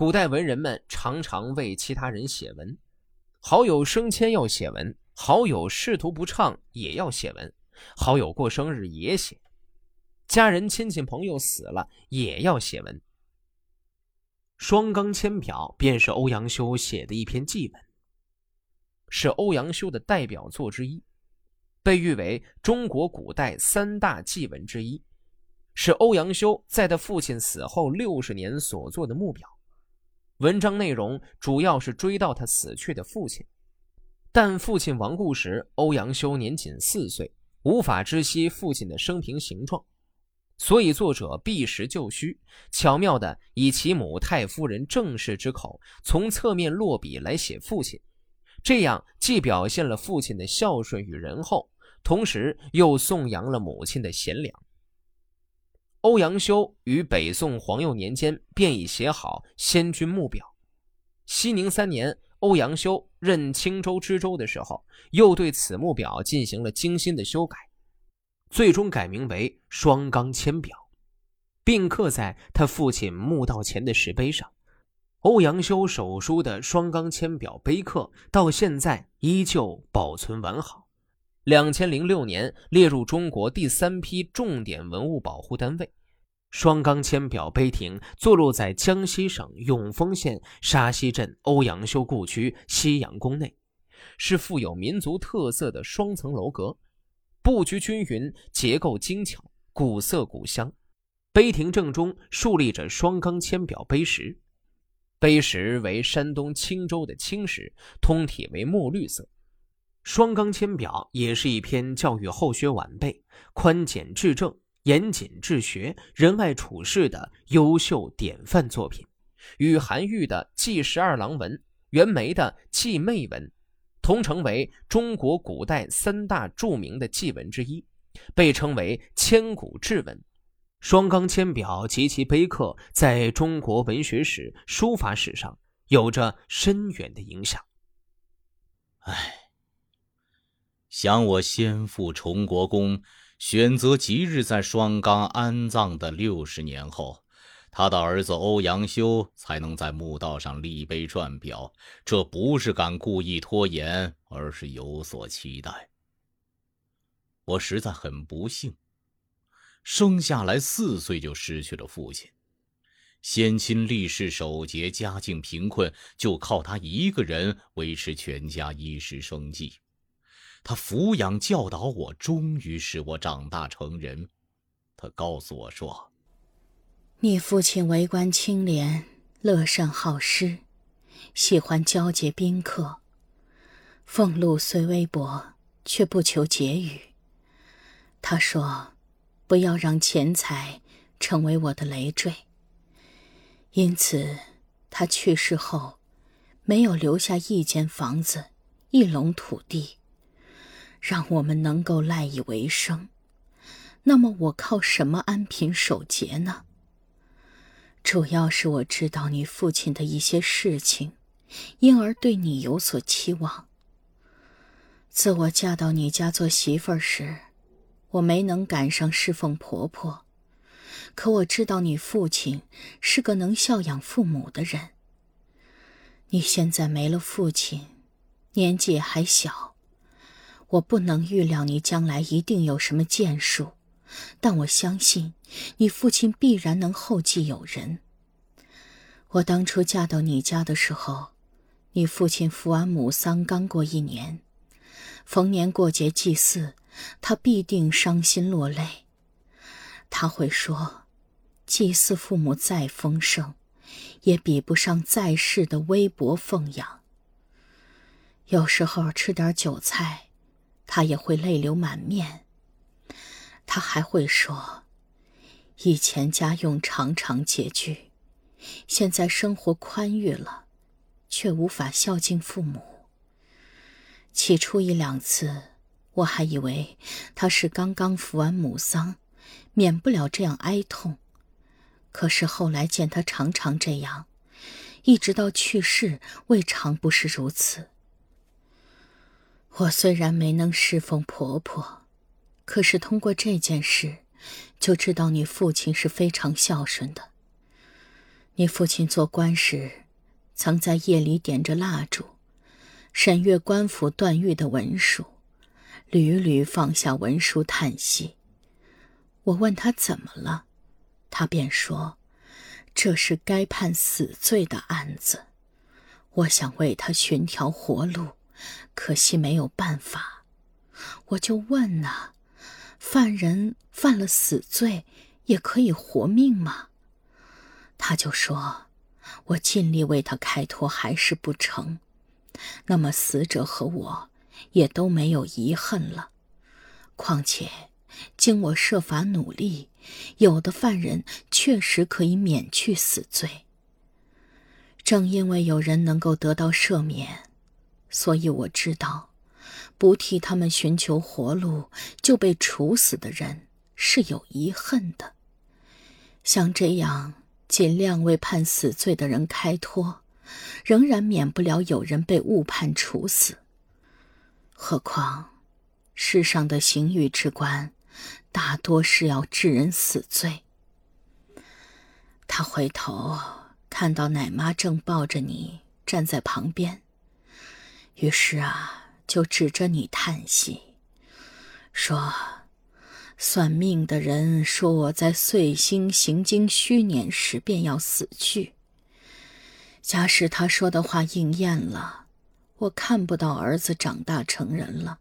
古代文人们常常为其他人写文，好友升迁要写文，好友仕途不畅也要写文，好友过生日也写，家人亲戚朋友死了也要写文。双钢千表便是欧阳修写的一篇祭文，是欧阳修的代表作之一，被誉为中国古代三大祭文之一，是欧阳修在他父亲死后六十年所作的墓表。文章内容主要是追悼他死去的父亲，但父亲亡故时，欧阳修年仅四岁，无法知悉父亲的生平形状，所以作者避实就虚，巧妙的以其母太夫人郑氏之口，从侧面落笔来写父亲，这样既表现了父亲的孝顺与仁厚，同时又颂扬了母亲的贤良。欧阳修于北宋皇佑年间便已写好先君墓表。熙宁三年，欧阳修任青州知州的时候，又对此墓表进行了精心的修改，最终改名为双钢千表，并刻在他父亲墓道前的石碑上。欧阳修手书的双钢千表碑刻到现在依旧保存完好。两千零六年列入中国第三批重点文物保护单位。双钢千表碑亭坐落在江西省永丰县沙溪镇欧阳修故居西阳宫内，是富有民族特色的双层楼阁，布局均匀，结构精巧，古色古香。碑亭正中竖立着双钢千表碑石，碑石为山东青州的青石，通体为墨绿色。双钢千表也是一篇教育后学晚辈、宽简治政、严谨治学、仁爱处世的优秀典范作品，与韩愈的《祭十二郎文》、袁枚的《祭妹文》同成为中国古代三大著名的祭文之一，被称为千古至文。双钢千表及其碑刻在中国文学史、书法史上有着深远的影响。唉。想我先父崇国公选择吉日在双冈安葬的六十年后，他的儿子欧阳修才能在墓道上立碑撰表。这不是敢故意拖延，而是有所期待。我实在很不幸，生下来四岁就失去了父亲，先亲立世守节，家境贫困，就靠他一个人维持全家衣食生计。他抚养教导我，终于使我长大成人。他告诉我说：“你父亲为官清廉，乐善好施，喜欢交结宾客，俸禄虽微薄，却不求节语。他说，不要让钱财成为我的累赘。因此，他去世后，没有留下一间房子，一垄土地。”让我们能够赖以为生，那么我靠什么安贫守节呢？主要是我知道你父亲的一些事情，因而对你有所期望。自我嫁到你家做媳妇儿时，我没能赶上侍奉婆婆，可我知道你父亲是个能孝养父母的人。你现在没了父亲，年纪还小。我不能预料你将来一定有什么建树，但我相信你父亲必然能后继有人。我当初嫁到你家的时候，你父亲服完母丧刚过一年，逢年过节祭祀，他必定伤心落泪。他会说：“祭祀父母再丰盛，也比不上在世的微薄奉养。”有时候吃点酒菜。他也会泪流满面。他还会说：“以前家用常常拮据，现在生活宽裕了，却无法孝敬父母。”起初一两次，我还以为他是刚刚服完母丧，免不了这样哀痛。可是后来见他常常这样，一直到去世，未尝不是如此。我虽然没能侍奉婆婆，可是通过这件事，就知道你父亲是非常孝顺的。你父亲做官时，曾在夜里点着蜡烛，审阅官府断狱的文书，屡屡放下文书叹息。我问他怎么了，他便说：“这是该判死罪的案子。”我想为他寻条活路，可惜没有办法。我就问呐，犯人犯了死罪，也可以活命吗？他就说：“我尽力为他开脱，还是不成。那么死者和我也都没有遗恨了。况且，经我设法努力，有的犯人确实可以免去死罪。”正因为有人能够得到赦免，所以我知道，不替他们寻求活路就被处死的人是有遗恨的。像这样尽量为判死罪的人开脱，仍然免不了有人被误判处死。何况，世上的刑狱之官，大多是要治人死罪。他回头。看到奶妈正抱着你站在旁边，于是啊，就指着你叹息，说：“算命的人说我在岁星行经虚年时便要死去。假使他说的话应验了，我看不到儿子长大成人了，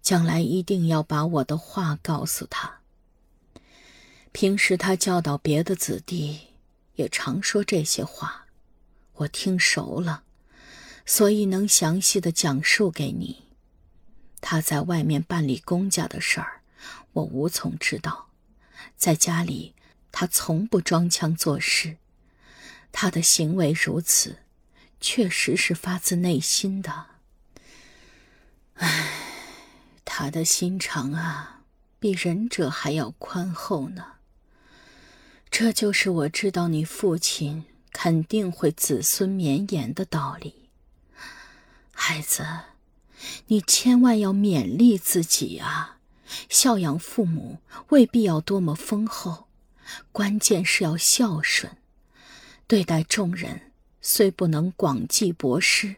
将来一定要把我的话告诉他。平时他教导别的子弟。”也常说这些话，我听熟了，所以能详细的讲述给你。他在外面办理公家的事儿，我无从知道；在家里，他从不装腔作势。他的行为如此，确实是发自内心的。唉，他的心肠啊，比仁者还要宽厚呢。这就是我知道你父亲肯定会子孙绵延的道理。孩子，你千万要勉励自己啊！孝养父母未必要多么丰厚，关键是要孝顺。对待众人虽不能广济博施，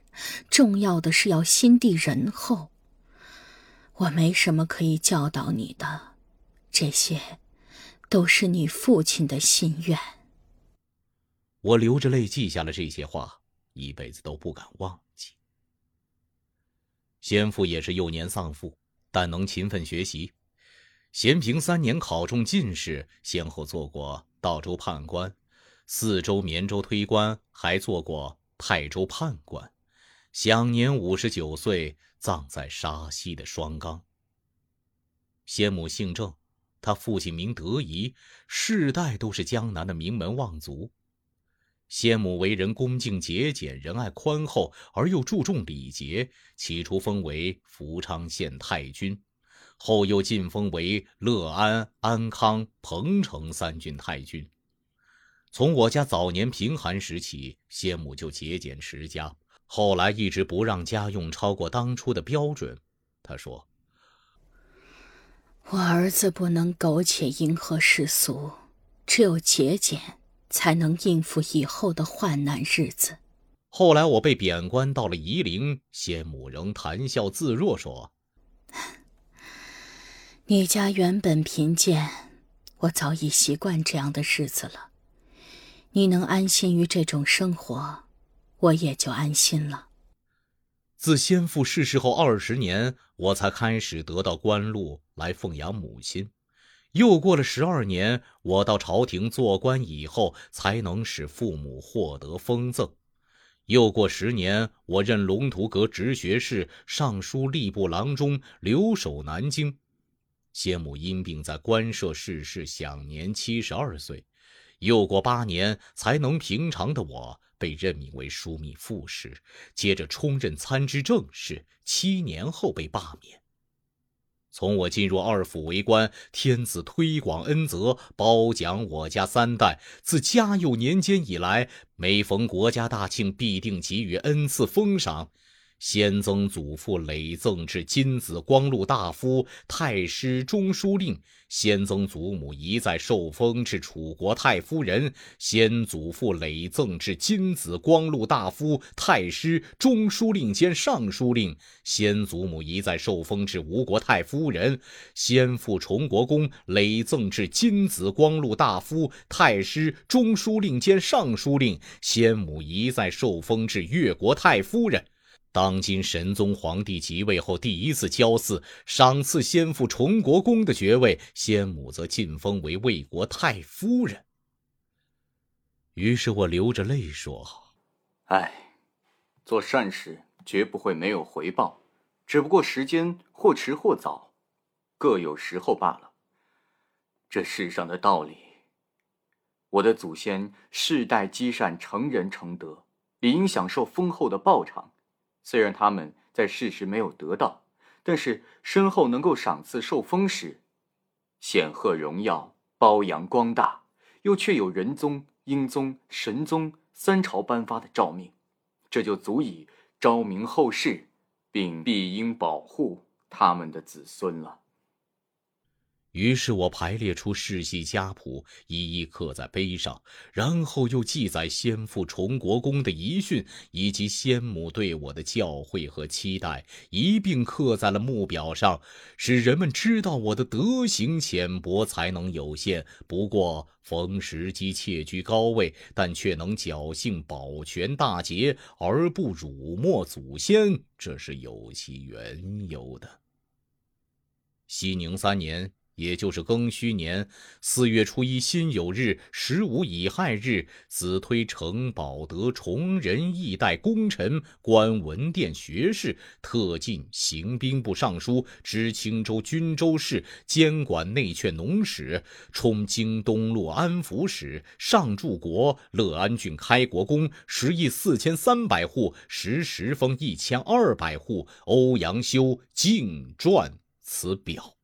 重要的是要心地仁厚。我没什么可以教导你的，这些。都是你父亲的心愿。我流着泪记下了这些话，一辈子都不敢忘。先父也是幼年丧父，但能勤奋学习。咸平三年考中进士，先后做过道州判官、四州、绵州推官，还做过泰州判官。享年五十九岁，葬在沙溪的双冈。先母姓郑。他父亲名德仪，世代都是江南的名门望族。先母为人恭敬节俭，仁爱宽厚，而又注重礼节。起初封为福昌县太君，后又晋封为乐安、安康、彭城三郡太君。从我家早年贫寒时起，先母就节俭持家，后来一直不让家用超过当初的标准。他说。我儿子不能苟且迎合世俗，只有节俭，才能应付以后的患难日子。后来我被贬官到了夷陵，先母仍谈笑自若说：“你家原本贫贱，我早已习惯这样的日子了。你能安心于这种生活，我也就安心了。”自先父逝世后二十年，我才开始得到官禄来奉养母亲。又过了十二年，我到朝廷做官以后，才能使父母获得封赠。又过十年，我任龙图阁直学士、尚书吏部郎中，留守南京。先母因病在官舍逝世，享年七十二岁。又过八年，才能平常的我。被任命为枢密副使，接着充任参知政事，七年后被罢免。从我进入二府为官，天子推广恩泽，褒奖我家三代。自嘉佑年间以来，每逢国家大庆，必定给予恩赐封赏。先曾祖父累赠至金紫光禄大夫、太师、中书令；先曾祖母一再受封至楚国太夫人；先祖父累赠至金紫光禄大夫、太师、中书令兼尚书令；先祖母一再受封至吴国太夫人；先父崇国公累赠至金紫光禄大夫、太师、中书令兼尚书令；先母一再受封至越国太夫人。当今神宗皇帝即位后，第一次交祀，赏赐先父崇国公的爵位，先母则晋封为魏国太夫人。于是我流着泪说：“唉，做善事绝不会没有回报，只不过时间或迟或早，各有时候罢了。这世上的道理，我的祖先世代积善，成仁成德，理应享受丰厚的报偿。”虽然他们在世时没有得到，但是身后能够赏赐受封时，显赫荣耀、褒扬光大，又却有仁宗、英宗、神宗三朝颁发的诏命，这就足以昭明后世，并必应保护他们的子孙了。于是我排列出世系家谱，一一刻在碑上，然后又记载先父崇国公的遗训，以及先母对我的教诲和期待，一并刻在了墓表上，使人们知道我的德行浅薄，才能有限。不过逢时机窃居高位，但却能侥幸保全大节，而不辱没祖先，这是有其缘由的。熙宁三年。也就是庚戌年四月初一辛酉日十五乙亥日，子推承保德崇仁义代功臣，官文殿学士，特进行兵部尚书，知青州军州事，监管内券农使，充京东路安抚使，上柱国乐安郡开国公，十亿四千三百户，时时封一千二百户。欧阳修敬传此表。